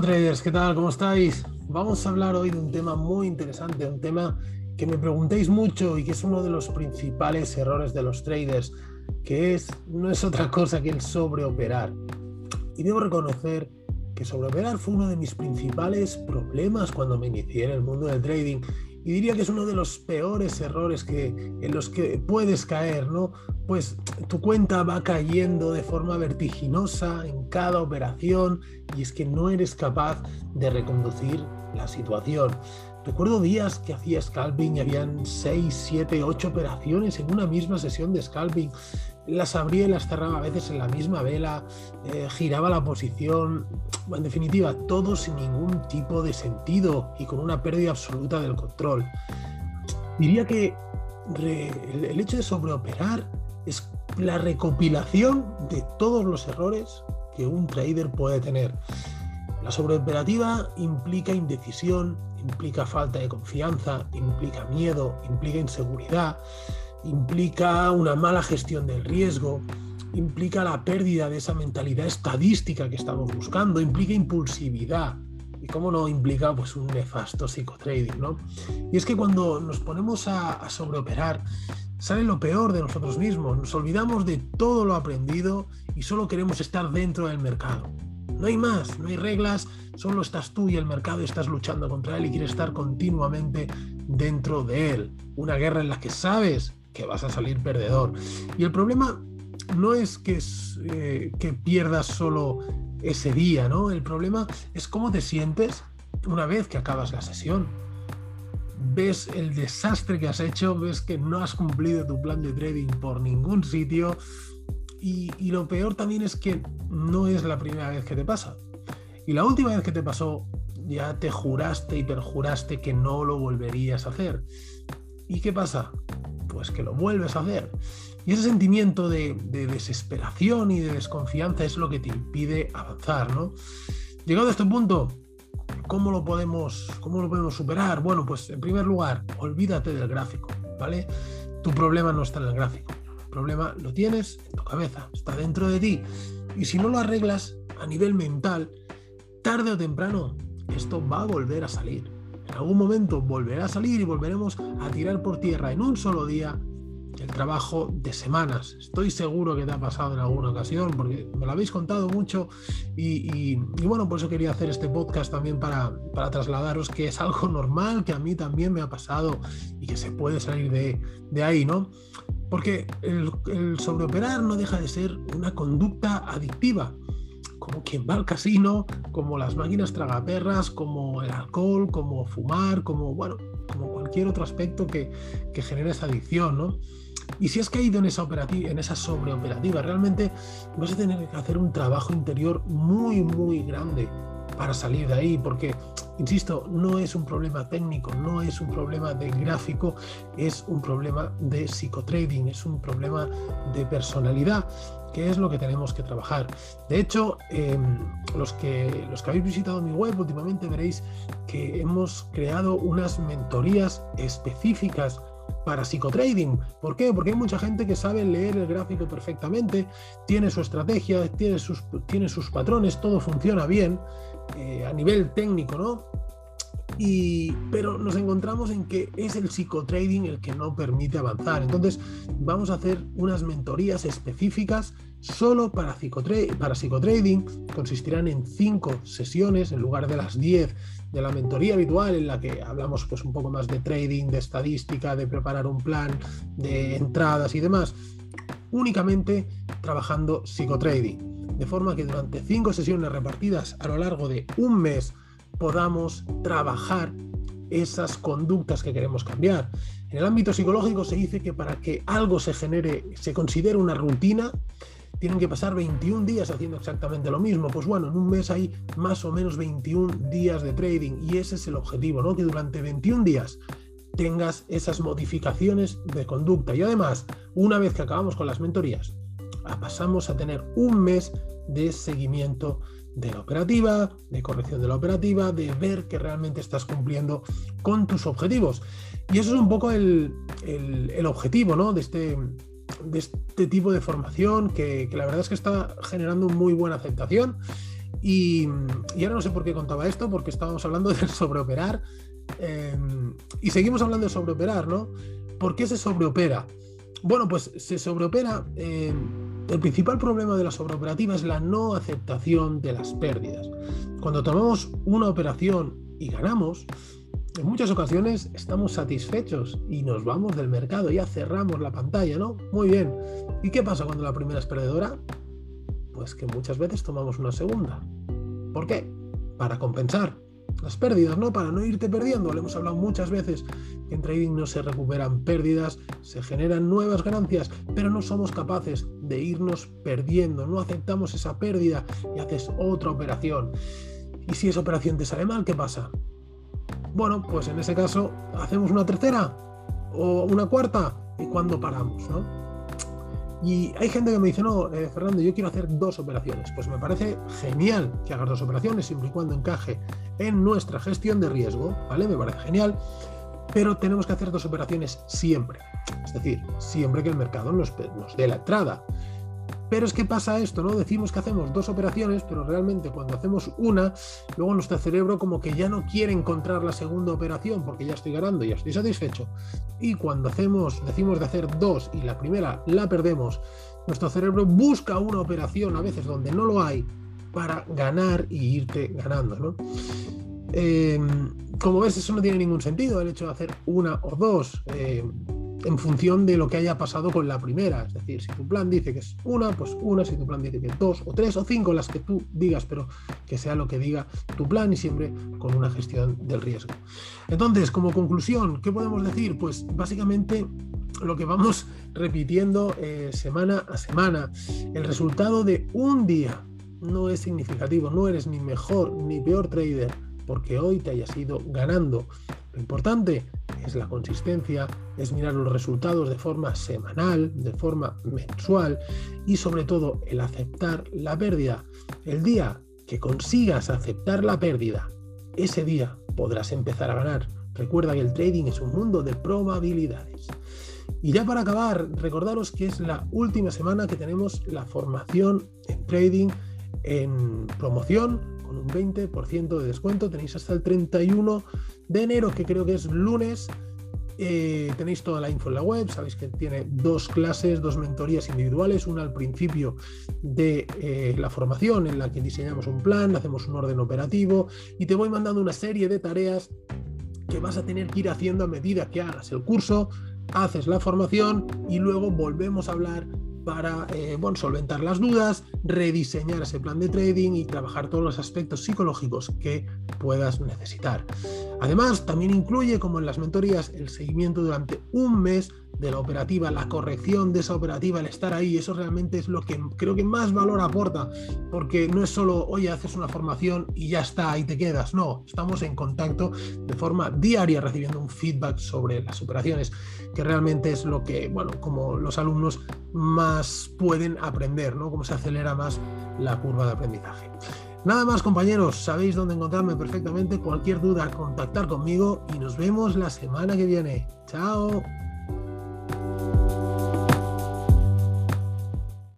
Traders, ¿qué tal? ¿Cómo estáis? Vamos a hablar hoy de un tema muy interesante, un tema que me preguntéis mucho y que es uno de los principales errores de los traders, que es no es otra cosa que el sobreoperar. Y debo reconocer que sobreoperar fue uno de mis principales problemas cuando me inicié en el mundo del trading y diría que es uno de los peores errores que, en los que puedes caer, ¿no? Pues tu cuenta va cayendo de forma vertiginosa en cada operación y es que no eres capaz de reconducir la situación. Recuerdo días que hacía scalping y habían 6, 7, 8 operaciones en una misma sesión de scalping. Las abría y las cerraba a veces en la misma vela, eh, giraba la posición, en definitiva, todo sin ningún tipo de sentido y con una pérdida absoluta del control. Diría que el hecho de sobreoperar es la recopilación de todos los errores que un trader puede tener. La sobreoperativa implica indecisión, implica falta de confianza, implica miedo, implica inseguridad, implica una mala gestión del riesgo, implica la pérdida de esa mentalidad estadística que estamos buscando, implica impulsividad. Y cómo no implica pues un nefasto psicotrading, ¿no? Y es que cuando nos ponemos a, a sobreoperar, sale lo peor de nosotros mismos, nos olvidamos de todo lo aprendido y solo queremos estar dentro del mercado. No hay más, no hay reglas, solo estás tú y el mercado estás luchando contra él y quieres estar continuamente dentro de él. Una guerra en la que sabes que vas a salir perdedor. Y el problema no es que, eh, que pierdas solo ese día, ¿no? El problema es cómo te sientes una vez que acabas la sesión. Ves el desastre que has hecho, ves que no has cumplido tu plan de trading por ningún sitio, y, lo peor también es que no es la primera vez que te pasa. Y la última vez que te pasó, ya te juraste y perjuraste que no lo volverías a hacer. ¿Y qué pasa? Pues que lo vuelves a hacer. Y ese sentimiento de, desesperación y de desconfianza es lo que te impide avanzar, ¿no? Llegado a este punto, ¿cómo lo podemos, cómo lo podemos superar? Bueno, pues en primer lugar, olvídate del gráfico, ¿vale? Tu problema no está en el gráfico problema lo tienes en tu cabeza, está dentro de ti. Y si no lo arreglas a nivel mental, tarde o temprano, esto va a volver a salir. En algún momento volverá a salir y volveremos a tirar por tierra en un solo día el trabajo de semanas. Estoy seguro que te ha pasado en alguna ocasión porque me lo habéis contado mucho y, bueno, por eso quería hacer este podcast también para, para, trasladaros que es algo normal, que a mí también me ha pasado y que se puede salir de, de ahí, ¿no? Porque el, sobreoperar no deja de ser una conducta adictiva, como quien va al casino, como las máquinas tragaperras, como el alcohol, como fumar, como, bueno, como cualquier otro aspecto que, que genera esa adicción, ¿no? Y si has caído en esa, operativa, en esa sobreoperativa, realmente vas a tener que hacer un trabajo interior muy, muy grande para salir de ahí, porque, insisto, no es un problema técnico, no es un problema de gráfico, es un problema de psicotrading, es un problema de personalidad que es lo que tenemos que trabajar. De hecho, em, los, que, los que habéis visitado mi web últimamente veréis que hemos creado unas mentorías específicas para psicotrading. ¿Por qué? Porque hay mucha gente que sabe leer el gráfico perfectamente, tiene su estrategia, tiene sus, patrones, todo funciona bien, eh, a nivel técnico, ¿no? Pero nos encontramos en que es el psicotrading el que no permite avanzar. Entonces vamos a hacer unas mentorías específicas solo para, para psicotrading. Consistirán en cinco sesiones en lugar de las 10 de la mentoría habitual en la que hablamos pues un poco más de trading, de estadística, de preparar un plan, de entradas y demás. Únicamente trabajando psicotrading de forma que durante cinco sesiones repartidas a lo largo de un mes podamos trabajar esas conductas que queremos cambiar. En el ámbito psicológico se dice que para que algo se genere, se considere una rutina, tienen que pasar 21 días haciendo exactamente lo mismo. Pues bueno, en un mes hay más o menos 21 días de trading y ese es el objetivo, ¿no? Que durante 21 días tengas esas modificaciones de conducta. Y además, una vez que acabamos con las mentorías, pasamos a tener un mes de seguimiento de la operativa, de corrección de la operativa, de ver que realmente estás cumpliendo con tus objetivos. Y eso es un poco el, objetivo ¿no? de, este, de este tipo de formación que, la verdad es que está generando muy buena aceptación Y, ahora no sé por qué contaba esto, porque estábamos hablando de sobreoperar em, y seguimos hablando de sobreoperar, ¿no? ¿Por qué se sobreopera? Bueno, pues se sobreopera. Em, el principal problema de la sobreoperativa es la no aceptación de las pérdidas. Cuando tomamos una operación y ganamos, en muchas ocasiones estamos satisfechos y nos vamos del mercado, ya cerramos la pantalla, ¿no? Muy bien. ¿Y qué pasa cuando la primera es perdedora? Pues que muchas veces tomamos una segunda. ¿Por qué? Para compensar las pérdidas, ¿no? Para no irte perdiendo. Le hemos hablado muchas veces en trading no se recuperan pérdidas, se generan nuevas ganancias, pero no somos capaces de irnos perdiendo. No aceptamos esa pérdida y haces otra operación. Y si esa operación te sale mal, ¿qué pasa? Bueno, pues en ese caso hacemos una tercera o una cuarta y cuando paramos, ¿no? Y hay gente que me dice, no, eh, Fernando, yo quiero hacer dos operaciones. Pues me parece genial que hagas dos operaciones siempre y cuando encaje en nuestra gestión de riesgo, ¿vale? Me parece genial. Pero tenemos que hacer dos operaciones siempre. Es decir, siempre que el mercado nos, dé la entrada. Pero es que pasa esto, ¿no? Decimos que hacemos dos operaciones, pero realmente cuando hacemos una, luego nuestro cerebro como que ya no quiere encontrar la segunda operación porque ya estoy ganando, ya estoy satisfecho. Y cuando hacemos, decimos de hacer dos y la primera la perdemos, nuestro cerebro busca una operación a veces donde no lo hay para ganar y irte ganando, ¿no? Em, como ves, eso no tiene ningún sentido, el hecho de hacer una o dos. Eh, en función de lo que haya pasado con la primera. Es decir, si tu plan dice que es una, pues una, si tu plan dice que es dos o tres o cinco las que tú digas, pero que sea lo que diga tu plan y siempre con una gestión del riesgo. Entonces, como conclusión, ¿qué podemos decir? Pues básicamente lo que vamos repitiendo eh, semana a semana. El resultado de un día no es significativo, no eres ni mejor ni peor trader porque hoy te hayas ido ganando. Lo importante es la consistencia, es mirar los resultados de forma semanal, de forma mensual y sobre todo el aceptar la pérdida. El día que consigas aceptar la pérdida, ese día podrás empezar a ganar. Recuerda que el trading es un mundo de probabilidades. Y ya para acabar, recordaros que es la última semana que tenemos la formación en trading en promoción con un 20% de descuento. Tenéis hasta el 31 de enero, que creo que es lunes. Eh, tenéis toda la info en la web, sabéis que tiene dos clases, dos mentorías individuales, una al principio de eh, la formación en la que diseñamos un plan, hacemos un orden operativo y te voy mandando una serie de tareas que vas a tener que ir haciendo a medida que hagas el curso, haces la formación y luego volvemos a hablar para eh, solventar las dudas, rediseñar ese plan de trading y trabajar todos los aspectos psicológicos que puedas necesitar. Además, también incluye, como en las mentorías, el seguimiento durante un mes de la operativa, la corrección de esa operativa, el estar ahí, eso realmente es lo que creo que más valor aporta, porque no es solo, oye, haces una formación y ya está, ahí te quedas, no, estamos en contacto de forma diaria recibiendo un feedback sobre las operaciones, que realmente es lo que, bueno, como los alumnos más pueden aprender, ¿no? Cómo se acelera más la curva de aprendizaje. Nada más compañeros, sabéis dónde encontrarme perfectamente. Cualquier duda, contactar conmigo y nos vemos la semana que viene. Chao.